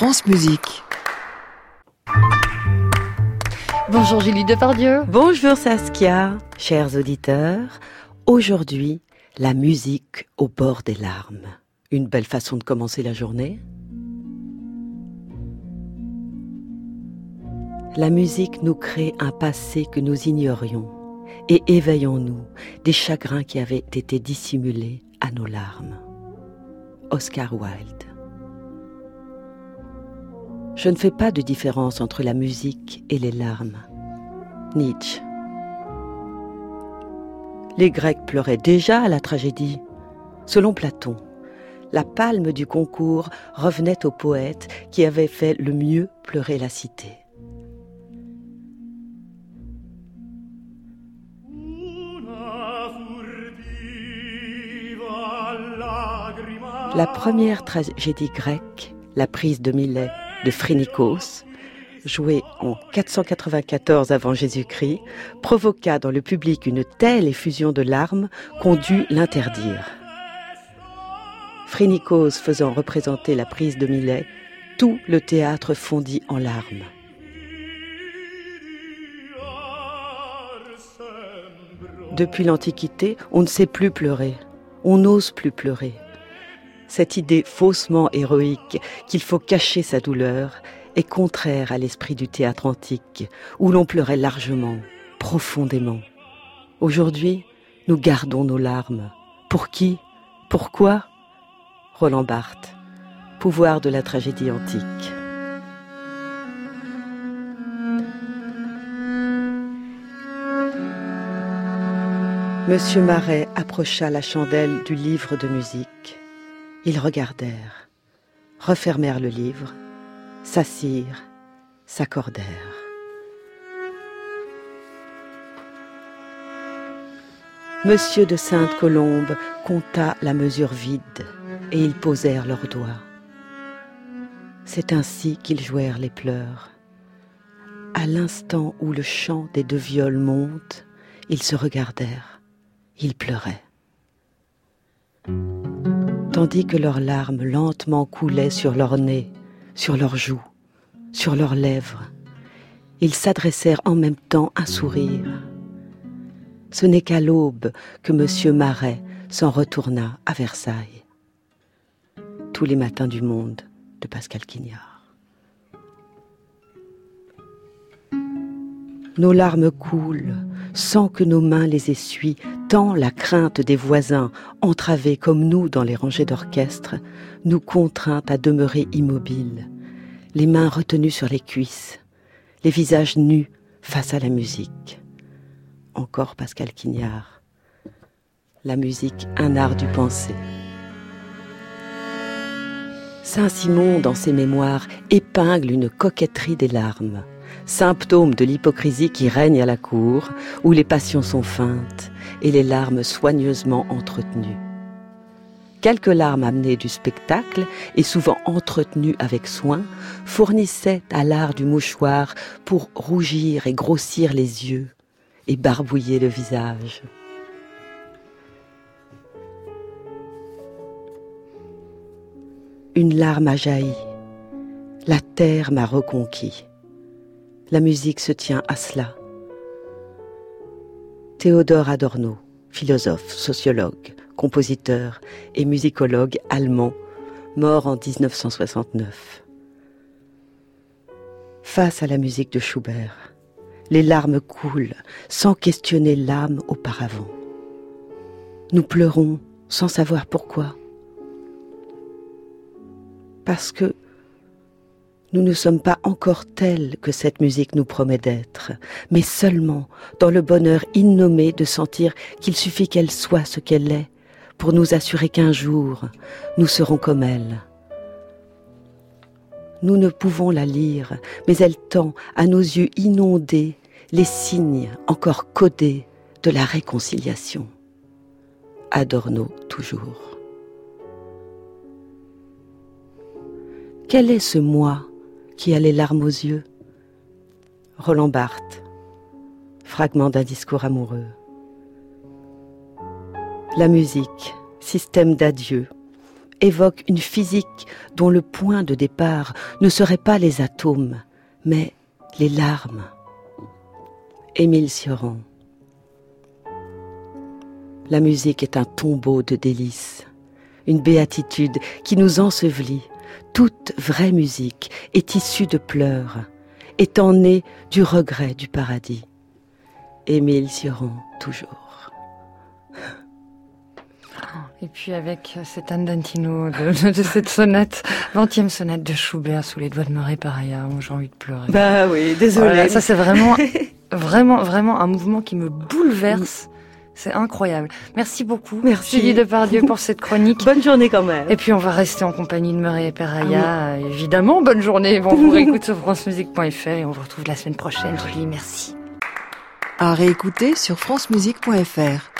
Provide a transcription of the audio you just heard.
France Musique. Bonjour Julie Depardieu. Bonjour Saskia, chers auditeurs. Aujourd'hui, la musique au bord des larmes. Une belle façon de commencer la journée. La musique nous crée un passé que nous ignorions et éveillons-nous des chagrins qui avaient été dissimulés à nos larmes. Oscar Wilde. Je ne fais pas de différence entre la musique et les larmes. Nietzsche. Les Grecs pleuraient déjà à la tragédie. Selon Platon, la palme du concours revenait au poète qui avait fait le mieux pleurer la cité. La première tragédie grecque, la prise de Milet de Phrynikos, jouée en 494 avant Jésus-Christ, provoqua dans le public une telle effusion de larmes qu'on dut l'interdire. Phrynikos faisant représenter la prise de Milet, tout le théâtre fondit en larmes. Depuis l'Antiquité, on ne sait plus pleurer, on n'ose plus pleurer cette idée faussement héroïque qu'il faut cacher sa douleur est contraire à l'esprit du théâtre antique, où l'on pleurait largement, profondément. Aujourd'hui, nous gardons nos larmes. Pour qui? Pourquoi? Roland Barthes, pouvoir de la tragédie antique. Monsieur Marais approcha la chandelle du livre de musique. Ils regardèrent, refermèrent le livre, s'assirent, s'accordèrent. Monsieur de Sainte-Colombe compta la mesure vide et ils posèrent leurs doigts. C'est ainsi qu'ils jouèrent les pleurs. À l'instant où le chant des deux viols monte, ils se regardèrent, ils pleuraient tandis que leurs larmes lentement coulaient sur leur nez, sur leurs joues, sur leurs lèvres. Ils s'adressèrent en même temps un sourire. Ce n'est qu'à l'aube que M. Marais s'en retourna à Versailles. Tous les matins du monde de Pascal Quignard. Nos larmes coulent sans que nos mains les essuient, tant la crainte des voisins, entravés comme nous dans les rangées d'orchestre, nous contraint à demeurer immobiles, les mains retenues sur les cuisses, les visages nus face à la musique. Encore Pascal Quignard. La musique, un art du penser. Saint-Simon, dans ses mémoires, épingle une coquetterie des larmes symptôme de l'hypocrisie qui règne à la cour, où les passions sont feintes et les larmes soigneusement entretenues. Quelques larmes amenées du spectacle et souvent entretenues avec soin fournissaient à l'art du mouchoir pour rougir et grossir les yeux et barbouiller le visage. Une larme a jailli, la terre m'a reconquis la musique se tient à cela. Théodore Adorno, philosophe, sociologue, compositeur et musicologue allemand, mort en 1969. Face à la musique de Schubert, les larmes coulent sans questionner l'âme auparavant. Nous pleurons sans savoir pourquoi. Parce que nous ne sommes pas encore tels que cette musique nous promet d'être, mais seulement dans le bonheur innommé de sentir qu'il suffit qu'elle soit ce qu'elle est pour nous assurer qu'un jour nous serons comme elle. Nous ne pouvons la lire, mais elle tend à nos yeux inondés les signes encore codés de la réconciliation. Adorno toujours. Quel est ce moi qui a les larmes aux yeux. Roland Barthes, fragment d'un discours amoureux. La musique, système d'adieu, évoque une physique dont le point de départ ne serait pas les atomes, mais les larmes. Émile Sioran. La musique est un tombeau de délices, une béatitude qui nous ensevelit. Toute vraie musique est issue de pleurs, étant née du regret du paradis. Émile Sioran, toujours. Et puis avec cet andantino de, de, cette sonate, 20e sonate de Schubert sous les doigts de Marie Paraya, j'ai envie de pleurer. Bah oui, désolé. ça c'est vraiment, vraiment, vraiment un mouvement qui me bouleverse. C'est incroyable. Merci beaucoup. Merci. Julie Depardieu pour cette chronique. Bonne journée quand même. Et puis on va rester en compagnie de Marie Peraya. Ah Évidemment, bonne journée. Bon, vous réécoutez sur francemusique.fr et on vous retrouve la semaine prochaine. Julie, merci. À réécouter sur francemusique.fr.